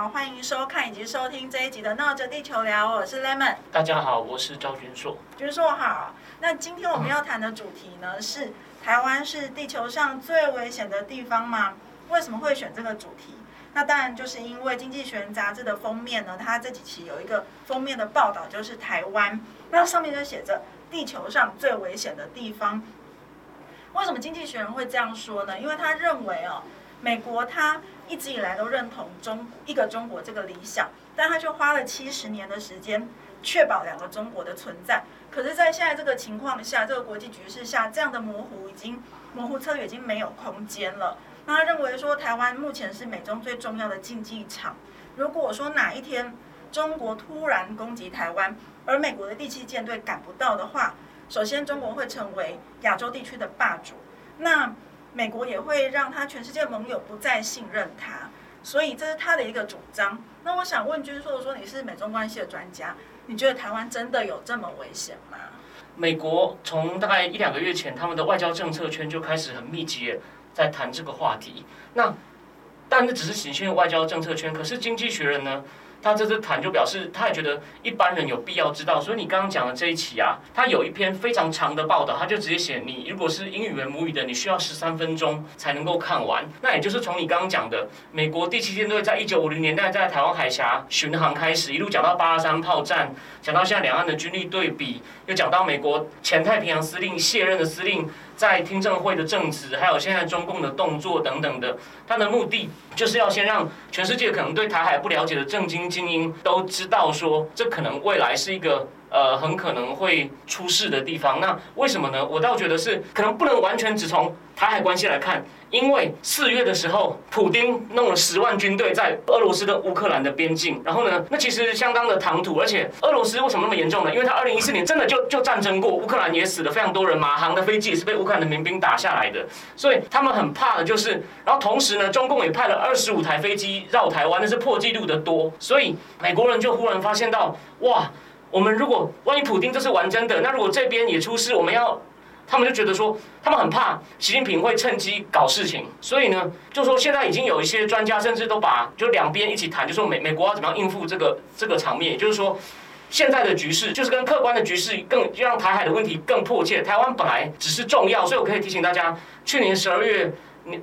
好，欢迎收看以及收听这一集的《闹着地球聊》，我是 Lemon。大家好，我是赵君硕。君硕好，那今天我们要谈的主题呢是台湾是地球上最危险的地方吗？为什么会选这个主题？那当然就是因为《经济学人》杂志的封面呢，它这几期有一个封面的报道，就是台湾，那上面就写着地球上最危险的地方。为什么《经济学人》会这样说呢？因为他认为哦，美国他一直以来都认同中一个中国这个理想，但他却花了七十年的时间确保两个中国的存在。可是，在现在这个情况下，这个国际局势下，这样的模糊已经模糊策略已经没有空间了。那他认为说，台湾目前是美中最重要的竞技场。如果说哪一天中国突然攻击台湾，而美国的第七舰队赶不到的话，首先中国会成为亚洲地区的霸主。那美国也会让他全世界盟友不再信任他，所以这是他的一个主张。那我想问君硕说，你是美中关系的专家，你觉得台湾真的有这么危险吗？美国从大概一两个月前，他们的外交政策圈就开始很密集在谈这个话题。那但那只是仅限于外交政策圈，可是经济学人呢？他这次谈就表示，他也觉得一般人有必要知道。所以你刚刚讲的这一期啊，他有一篇非常长的报道，他就直接写你如果是英语为母语的，你需要十三分钟才能够看完。那也就是从你刚刚讲的美国第七舰队在一九五零年代在台湾海峡巡航开始，一路讲到八二三炮战，讲到现在两岸的军力对比，又讲到美国前太平洋司令卸任的司令。在听证会的证词，还有现在中共的动作等等的，他的目的就是要先让全世界可能对台海不了解的政经精英都知道，说这可能未来是一个呃很可能会出事的地方。那为什么呢？我倒觉得是可能不能完全只从台海关系来看。因为四月的时候，普丁弄了十万军队在俄罗斯跟乌克兰的边境，然后呢，那其实相当的唐突，而且俄罗斯为什么那么严重呢？因为他二零一四年真的就就战争过，乌克兰也死了非常多人，马航的飞机也是被乌克兰的民兵打下来的，所以他们很怕的就是，然后同时呢，中共也派了二十五台飞机绕台湾，那是破纪录的多，所以美国人就忽然发现到，哇，我们如果万一普丁这是玩真的，那如果这边也出事，我们要。他们就觉得说，他们很怕习近平会趁机搞事情，所以呢，就说现在已经有一些专家甚至都把就两边一起谈，就说美美国要怎么样应付这个这个场面，也就是说，现在的局势就是跟客观的局势更让台海的问题更迫切。台湾本来只是重要，所以我可以提醒大家，去年十二月。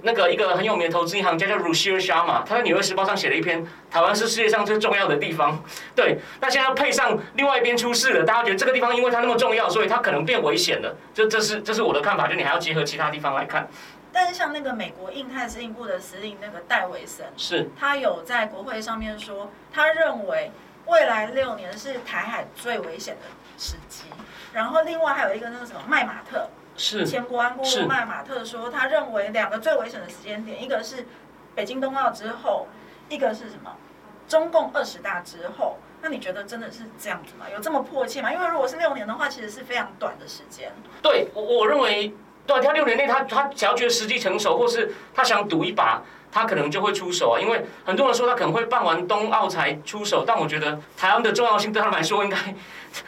那个一个很有名的投资银行家叫 Rushir Sharma，他在《纽约时报》上写了一篇，台湾是世界上最重要的地方。对，那现在配上另外一边出事了，大家觉得这个地方因为它那么重要，所以它可能变危险了。这这是这是我的看法，就你还要结合其他地方来看。但是像那个美国印太司令部的司令那个戴维森，是，他有在国会上面说，他认为未来六年是台海最危险的时机。然后另外还有一个那个什么麦马特。是前国安顾问麦马特说，他认为两个最危险的时间点，一个是北京冬奥之后，一个是什么？中共二十大之后。那你觉得真的是这样子吗？有这么迫切吗？因为如果是六年的话，其实是非常短的时间。对，我我认为，对，他六年内他他只要觉得时机成熟，或是他想赌一把。他可能就会出手啊，因为很多人说他可能会办完冬奥才出手，但我觉得台湾的重要性对他来说应该，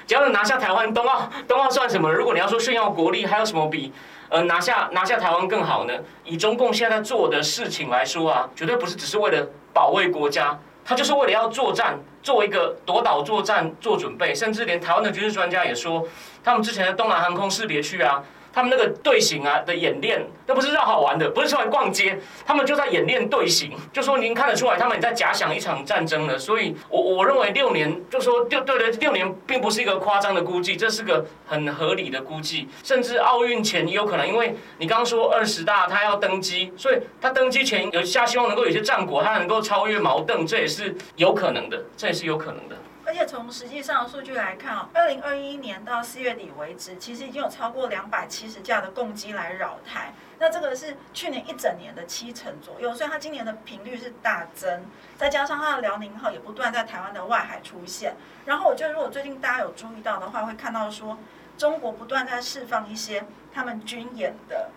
只要能拿下台湾冬奥，冬奥算什么？如果你要说炫耀国力，还有什么比呃拿下拿下台湾更好呢？以中共现在做的事情来说啊，绝对不是只是为了保卫国家，他就是为了要作战，做一个夺岛作战做准备，甚至连台湾的军事专家也说，他们之前的东南航空识别区啊。他们那个队形啊的演练，那不是绕好玩的，不是出来逛街，他们就在演练队形。就说您看得出来，他们也在假想一场战争了。所以，我我认为六年，就说六对对，六年并不是一个夸张的估计，这是个很合理的估计。甚至奥运前也有可能，因为你刚刚说二十大他要登基，所以他登基前有下希望能够有些战果，他能够超越矛盾，这也是有可能的，这也是有可能的。而且从实际上的数据来看啊，二零二一年到四月底为止，其实已经有超过两百七十架的共机来扰台。那这个是去年一整年的七成左右，所以它今年的频率是大增。再加上它的辽宁号也不断在台湾的外海出现。然后我觉得，如果最近大家有注意到的话，会看到说中国不断在释放一些他们军演的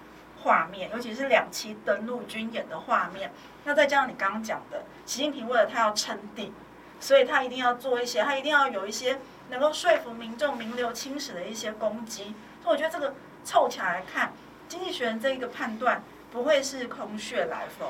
画面，尤其是两栖登陆军演的画面。那再加上你刚刚讲的，习近平为了他要称帝。所以他一定要做一些，他一定要有一些能够说服民众名留青史的一些攻击。所以我觉得这个凑起来看，经济学人这一个判断不会是空穴来风。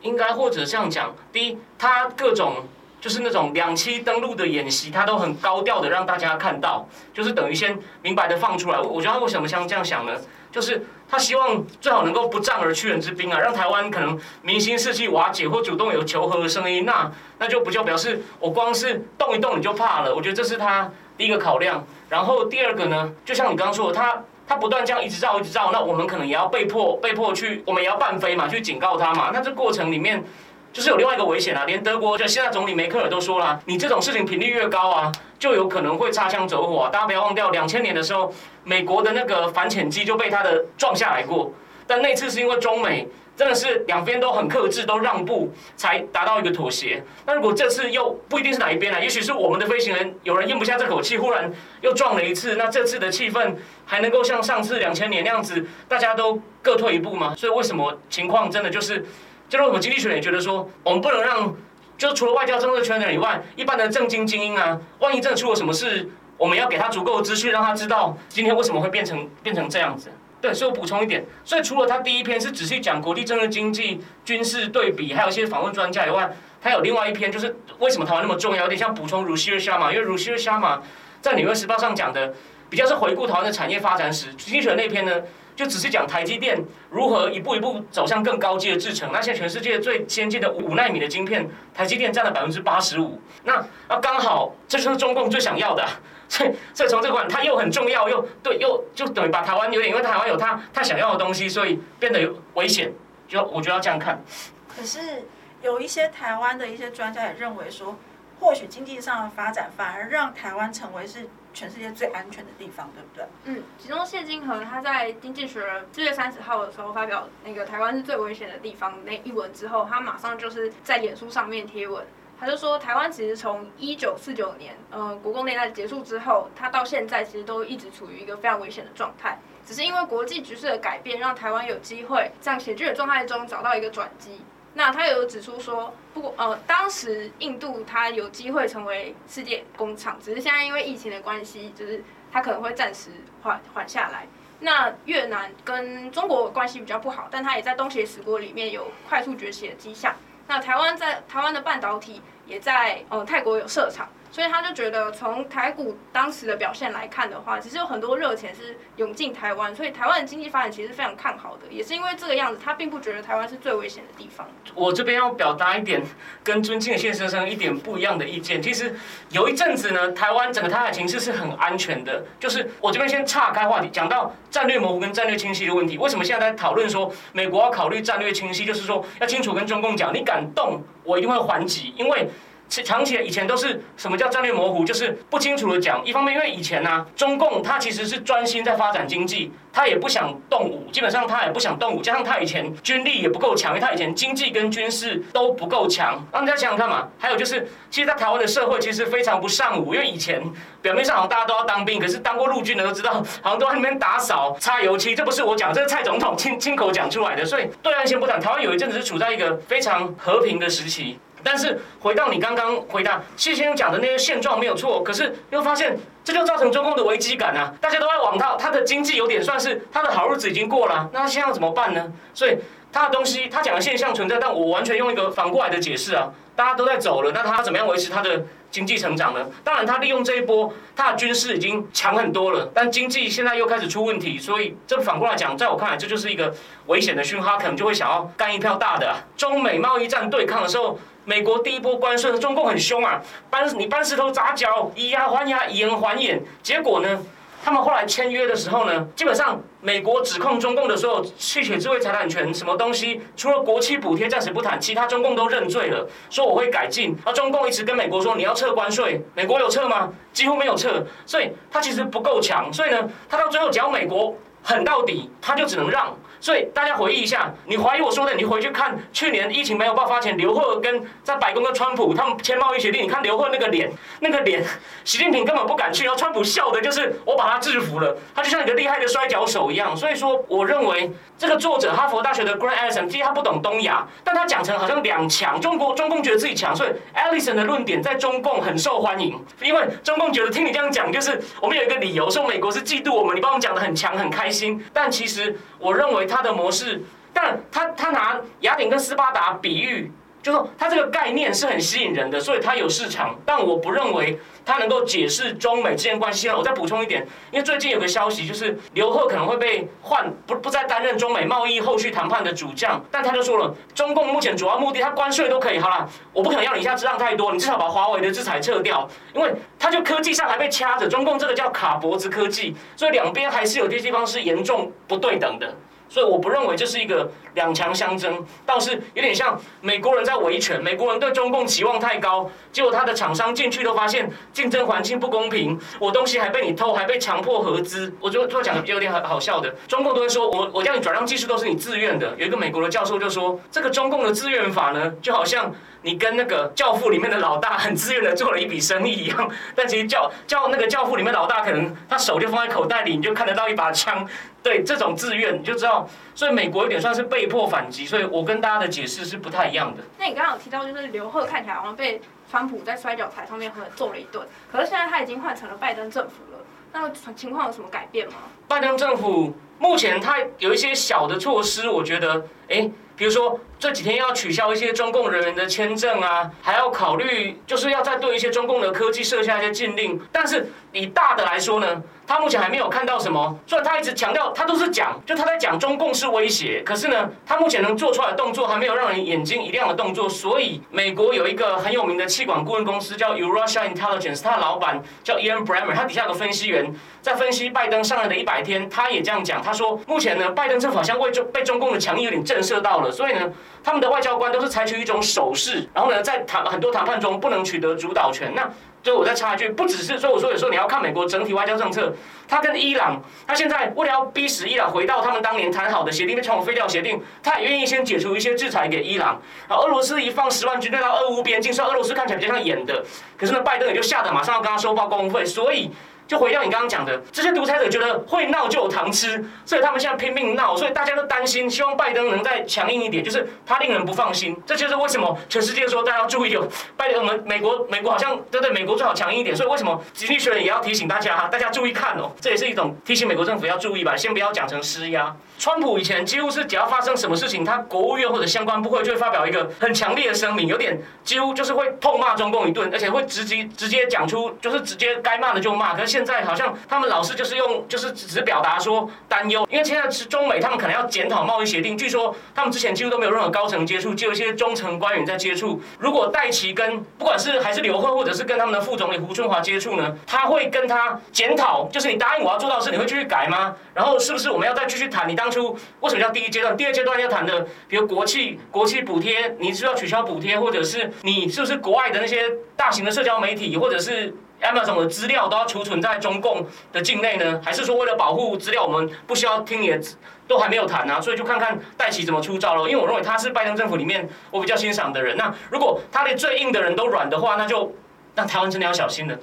应该或者这样讲，第一，他各种就是那种两栖登陆的演习，他都很高调的让大家看到，就是等于先明白的放出来。我觉得他为什么像这样想呢？就是他希望最好能够不战而屈人之兵啊，让台湾可能民心士气瓦解或主动有求和的声音，那那就不就表示我光是动一动你就怕了。我觉得这是他第一个考量。然后第二个呢，就像你刚刚说的，他。他不断这样一直绕一直绕，那我们可能也要被迫被迫去，我们也要半飞嘛，去警告他嘛。那这过程里面，就是有另外一个危险啊。连德国就现在总理梅克尔都说了，你这种事情频率越高啊，就有可能会擦枪走火。大家不要忘掉，两千年的时候，美国的那个反潜机就被他的撞下来过，但那次是因为中美。真的是两边都很克制，都让步，才达到一个妥协。那如果这次又不一定是哪一边了，也许是我们的飞行员有人咽不下这口气，忽然又撞了一次，那这次的气氛还能够像上次两千年那样子，大家都各退一步吗？所以为什么情况真的就是，就是我们经济学也觉得说，我们不能让，就除了外交政策圈的人以外，一般的政经精英啊，万一真的出了什么事，我们要给他足够的资讯，让他知道今天为什么会变成变成这样子。对，所以我补充一点，所以除了他第一篇是仔细讲国际政治、经济、军事对比，还有一些访问专家以外，他有另外一篇就是为什么台湾那么重要，有点像补充如西尔沙马，因为如西尔沙马在纽约时报上讲的比较是回顾台湾的产业发展史，经济学那篇呢就只是讲台积电如何一步一步走向更高阶的制程，那现在全世界最先进的五纳米的晶片，台积电占了百分之八十五，那那刚好这就是中共最想要的。所以，所以从这块，它又很重要，又对，又就等于把台湾有点，因为台湾有他他想要的东西，所以变得有危险。就我觉得要这样看。可是有一些台湾的一些专家也认为说，或许经济上的发展反而让台湾成为是全世界最安全的地方，对不对？嗯，其中谢金河他在《经济学人》四月三十号的时候发表那个台湾是最危险的地方那一文之后，他马上就是在脸书上面贴文。他就说，台湾其实从一九四九年，呃，国共内战结束之后，它到现在其实都一直处于一个非常危险的状态。只是因为国际局势的改变，让台湾有机会在险峻的状态中找到一个转机。那他有指出说，不过呃，当时印度它有机会成为世界工厂，只是现在因为疫情的关系，就是它可能会暂时缓缓下来。那越南跟中国关系比较不好，但它也在东协十国里面有快速崛起的迹象。那台湾在台湾的半导体也在呃泰国有设厂。所以他就觉得，从台股当时的表现来看的话，其实有很多热钱是涌进台湾，所以台湾的经济发展其实非常看好的。也是因为这个样子，他并不觉得台湾是最危险的地方。我这边要表达一点跟尊敬的谢先生一点不一样的意见。其实有一阵子呢，台湾整个台海情势是很安全的。就是我这边先岔开话题，讲到战略模糊跟战略清晰的问题。为什么现在在讨论说美国要考虑战略清晰？就是说要清楚跟中共讲，你敢动，我一定会还击，因为。长期以前都是什么叫战略模糊，就是不清楚的讲。一方面，因为以前呢，中共他其实是专心在发展经济，他也不想动武，基本上他也不想动武。加上他以前军力也不够强，因为他以前经济跟军事都不够强。那大家想想看嘛。还有就是，其实，在台湾的社会其实非常不尚武，因为以前表面上好像大家都要当兵，可是当过陆军的都知道，好像都在那边打扫、擦油漆。这不是我讲，这是蔡总统亲亲口讲出来的。所以，对岸先不谈，台湾有一阵子是处在一个非常和平的时期。但是回到你刚刚回答谢先生讲的那些现状没有错，可是又发现这就造成中共的危机感啊！大家都在往他他的经济有点算是他的好日子已经过了，那他现在要怎么办呢？所以他的东西他讲的现象存在，但我完全用一个反过来的解释啊！大家都在走了，那他怎么样维持他的经济成长呢？当然他利用这一波，他的军事已经强很多了，但经济现在又开始出问题，所以这反过来讲，在我看来这就是一个危险的讯号，可能就会想要干一票大的。中美贸易战对抗的时候。美国第一波关税，中共很凶啊，搬你搬石头砸脚，以牙还牙，以眼还眼。结果呢，他们后来签约的时候呢，基本上美国指控中共的所有窃取智慧财产权什么东西，除了国企补贴暂时不谈，其他中共都认罪了，说我会改进。而中共一直跟美国说你要撤关税，美国有撤吗？几乎没有撤，所以他其实不够强。所以呢，他到最后只要美国狠到底，他就只能让。所以大家回忆一下，你怀疑我说的，你回去看去年疫情没有爆发前，刘鹤跟在白宫跟川普他们签贸易协定，你看刘鹤那个脸，那个脸，习近平根本不敢去，然后川普笑的就是我把他制服了，他就像一个厉害的摔跤手一样。所以说，我认为这个作者哈佛大学的 Grant Allison，其实他不懂东亚，但他讲成好像两强，中国中共觉得自己强，所以 Allison 的论点在中共很受欢迎，因为中共觉得听你这样讲，就是我们有一个理由说美国是嫉妒我们，你帮我们讲的很强很开心，但其实我认为。他的模式。但他他拿雅典跟斯巴达比喻。就说他这个概念是很吸引人的，所以它有市场。但我不认为它能够解释中美之间关系。我再补充一点，因为最近有个消息，就是刘鹤可能会被换，不不再担任中美贸易后续谈判的主将。但他就说了，中共目前主要目的，他关税都可以好了，我不可能要你一下子让太多，你至少把华为的制裁撤掉，因为他就科技上还被掐着。中共这个叫卡脖子科技，所以两边还是有些地方是严重不对等的。所以我不认为这是一个两强相争，倒是有点像美国人在维权，美国人对中共期望太高，结果他的厂商进去都发现竞争环境不公平，我东西还被你偷，还被强迫合资。我就就讲有点好好笑的，中共都会说我我叫你转让技术都是你自愿的。有一个美国的教授就说，这个中共的自愿法呢，就好像。你跟那个教父里面的老大很自愿的做了一笔生意一样，但其实教教那个教父里面老大可能他手就放在口袋里，你就看得到一把枪。对这种自愿，你就知道，所以美国有点算是被迫反击。所以我跟大家的解释是不太一样的。那你刚刚有提到，就是刘贺看起来好像被川普在摔跤台上面狠揍了一顿，可是现在他已经换成了拜登政府了，那情况有什么改变吗？拜登政府目前他有一些小的措施，我觉得，哎。比如说这几天要取消一些中共人员的签证啊，还要考虑就是要再对一些中共的科技设下一些禁令。但是以大的来说呢，他目前还没有看到什么。虽然他一直强调，他都是讲，就他在讲中共是威胁，可是呢，他目前能做出来的动作还没有让人眼睛一亮的动作。所以美国有一个很有名的气管顾问公司叫 Eurasia Intelligence，他的老板叫 Ian Bremmer，他底下有个分析员在分析拜登上任的一百天，他也这样讲，他说目前呢，拜登政府好像为中被中共的强硬有点震慑到了。所以呢，他们的外交官都是采取一种手势，然后呢，在谈很多谈判中不能取得主导权。那就我再插一句，不只是所以我说有时候你要看美国整体外交政策，他跟伊朗，他现在为了要逼使伊朗回到他们当年谈好的协定，被称为废掉协定，他也愿意先解除一些制裁给伊朗。然后俄罗斯一放十万军队到俄乌边境，说俄罗斯看起来比较像演的，可是呢，拜登也就吓得马上要跟他收报工会，所以。就回到你刚刚讲的，这些独裁者觉得会闹就有糖吃，所以他们现在拼命闹，所以大家都担心，希望拜登能再强硬一点，就是他令人不放心。这就是为什么全世界说大家要注意哦，拜登我们美国美国好像对对美国最好强硬一点，所以为什么经济学人也要提醒大家哈，大家注意看哦，这也是一种提醒美国政府要注意吧，先不要讲成施压。川普以前几乎是只要发生什么事情，他国务院或者相关部会就会发表一个很强烈的声明，有点几乎就是会痛骂中共一顿，而且会直接直接讲出就是直接该骂的就骂。可是现在好像他们老是就是用就是只表达说担忧，因为现在是中美他们可能要检讨贸易协定，据说他们之前几乎都没有任何高层接触，只有一些中层官员在接触。如果戴奇跟不管是还是刘鹤或者是跟他们的副总理胡春华接触呢，他会跟他检讨，就是你答应我要做到的事，你会继续改吗？然后是不是我们要再继续谈？你当初为什么叫第一阶段？第二阶段要谈的，比如国企国企补贴，你是要取消补贴，或者是你是不是国外的那些大型的社交媒体，或者是 Amazon 的资料都要储存在中共的境内呢？还是说为了保护资料，我们不需要听你的？都还没有谈啊，所以就看看戴奇怎么出招了。因为我认为他是拜登政府里面我比较欣赏的人。那如果他连最硬的人都软的话，那就那台湾真的要小心了，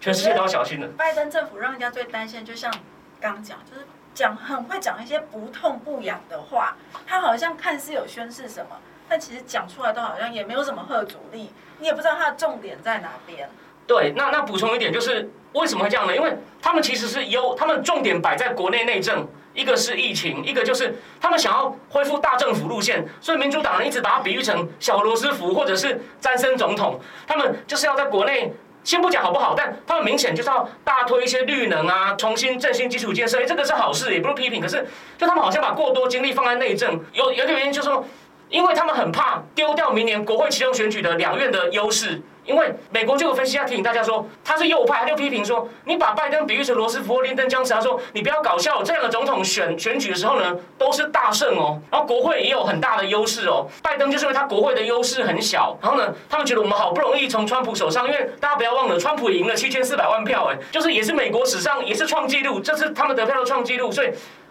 全世界都要小心了。拜登政府让人家最担心，就像刚讲，就是。讲很会讲一些不痛不痒的话，他好像看似有宣示什么，但其实讲出来都好像也没有什么贺阻力，你也不知道他的重点在哪边。对，那那补充一点就是为什么会这样呢？因为他们其实是优，他们重点摆在国内内政，一个是疫情，一个就是他们想要恢复大政府路线，所以民主党人一直把它比喻成小罗斯福或者是詹森总统，他们就是要在国内。先不讲好不好，但他们明显就是要大推一些绿能啊，重新振兴基础建设，哎，这个是好事，也不是批评。可是，就他们好像把过多精力放在内政，有有点原因就是说，因为他们很怕丢掉明年国会启动选举的两院的优势。因为美国就有分析要提醒大家说，他是右派，他就批评说，你把拜登比喻成罗斯福林登江时，他说你不要搞笑，这两个总统选选举的时候呢，都是大胜哦，然后国会也有很大的优势哦，拜登就是因为他国会的优势很小，然后呢，他们觉得我们好不容易从川普手上，因为大家不要忘了，川普赢了七千四百万票，哎，就是也是美国史上也是创纪录，这次他们得票的创纪录，所以。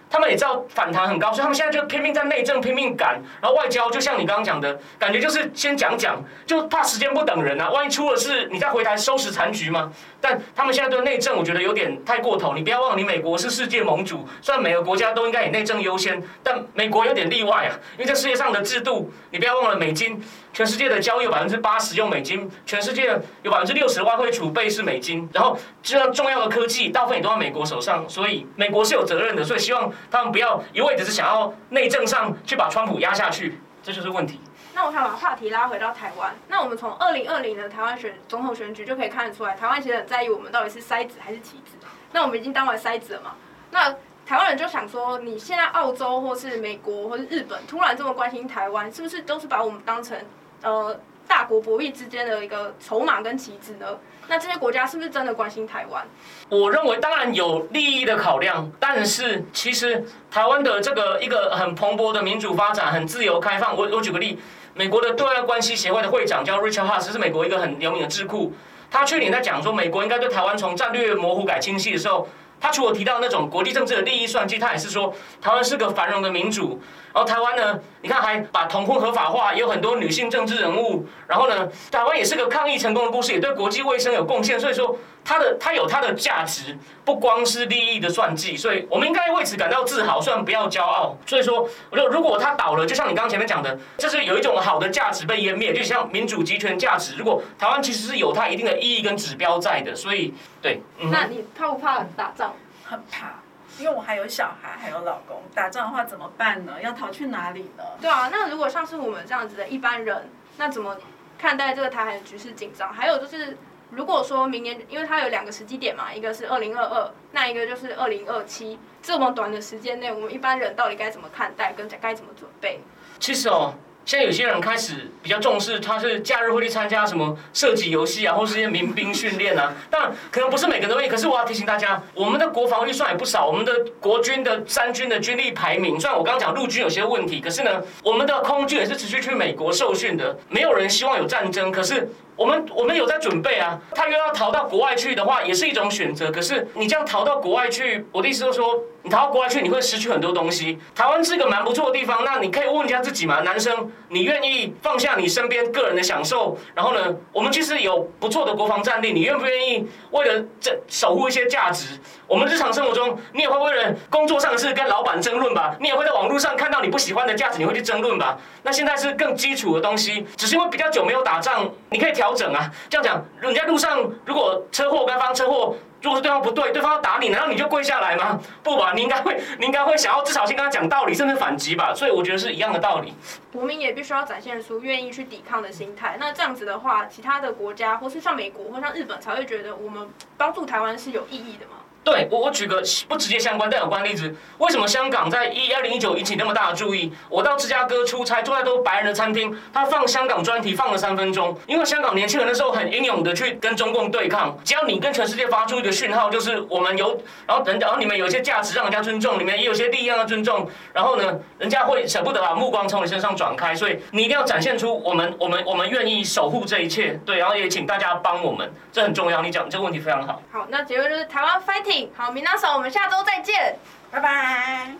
他们也知道反弹很高，所以他们现在就拼命在内政拼命赶，然后外交就像你刚刚讲的感觉，就是先讲讲，就怕时间不等人啊，万一出了事，你再回台收拾残局吗？但他们现在对内政，我觉得有点太过头。你不要忘了，你美国是世界盟主，虽然每个国家都应该以内政优先，但美国有点例外啊，因为这世界上的制度，你不要忘了美金。全世界的交易有百分之八十用美金，全世界有百分之六十的外汇储备是美金，然后这样重要的科技大部分也都在美国手上，所以美国是有责任的，所以希望他们不要一味只是想要内政上去把川普压下去，这就是问题。那我想把话题拉回到台湾。那我们从二零二零的台湾选总统选举就可以看得出来，台湾其实很在意我们到底是筛子还是棋子。那我们已经当完筛子了嘛？那台湾人就想说，你现在澳洲或是美国或是日本突然这么关心台湾，是不是都是把我们当成呃大国博弈之间的一个筹码跟棋子呢？那这些国家是不是真的关心台湾？我认为当然有利益的考量，但是其实台湾的这个一个很蓬勃的民主发展，很自由开放。我我举个例，美国的对外关系协会的会长叫 Richard Haas，是美国一个很有名的智库。他去年在讲说，美国应该对台湾从战略模糊改清晰的时候，他除了提到那种国际政治的利益算计，他也是说台湾是个繁荣的民主。然后台湾呢，你看还把同婚合法化，也有很多女性政治人物。然后呢，台湾也是个抗疫成功的故事，也对国际卫生有贡献。所以说，它的它有它的价值，不光是利益的算计。所以我们应该为此感到自豪，虽然不要骄傲。所以说，我说如果它倒了，就像你刚刚前面讲的，就是有一种好的价值被湮灭，就像民主集权价值。如果台湾其实是有它一定的意义跟指标在的，所以对。嗯那你怕不怕打仗？很怕。因为我还有小孩，还有老公，打仗的话怎么办呢？要逃去哪里呢？对啊，那如果像是我们这样子的一般人，那怎么看待这个台海局势紧张？还有就是，如果说明年，因为它有两个时机点嘛，一个是二零二二，那一个就是二零二七，这么短的时间内，我们一般人到底该怎么看待，跟该怎么准备？其实哦。现在有些人开始比较重视，他是假日会去参加什么射击游戏啊，或是一些民兵训练啊。但，可能不是每个人都会。可是我要提醒大家，我们的国防预算也不少，我们的国军的三军的军力排名，虽然我刚刚讲陆军有些问题，可是呢，我们的空军也是持续去美国受训的。没有人希望有战争，可是。我们我们有在准备啊，他又要逃到国外去的话，也是一种选择。可是你这样逃到国外去，我的意思就是说，你逃到国外去，你会失去很多东西。台湾是个蛮不错的地方，那你可以问一下自己嘛，男生，你愿意放下你身边个人的享受，然后呢，我们其实有不错的国防战力，你愿不愿意为了这守护一些价值？我们日常生活中，你也会为了工作上的事跟老板争论吧？你也会在网络上看到你不喜欢的价值，你会去争论吧？那现在是更基础的东西，只是因为比较久没有打仗，你可以调调整啊。这样讲，你在路上如果车祸，该方车祸，如果是对方不对，对方要打你，难道你就跪下来吗？不吧，你应该会，你应该会想要至少先跟他讲道理，甚至反击吧。所以我觉得是一样的道理。国民也必须要展现出愿意去抵抗的心态。那这样子的话，其他的国家或是像美国或像日本才会觉得我们帮助台湾是有意义的吗？对我，我举个不直接相关但有关例子。为什么香港在一二零一九引起那么大的注意？我到芝加哥出差，坐在都白人的餐厅，他放香港专题放了三分钟。因为香港年轻人那时候很英勇的去跟中共对抗。只要你跟全世界发出一个讯号，就是我们有，然后等，然后你们有一些价值让人家尊重，你们也有些利益让人家尊重，然后呢，人家会舍不得把目光从你身上转开。所以你一定要展现出我们，我们，我们愿意守护这一切。对，然后也请大家帮我们，这很重要。你讲这个问题非常好。好，那结论就是台湾 fight。好，明大嫂，我们下周再见，拜拜。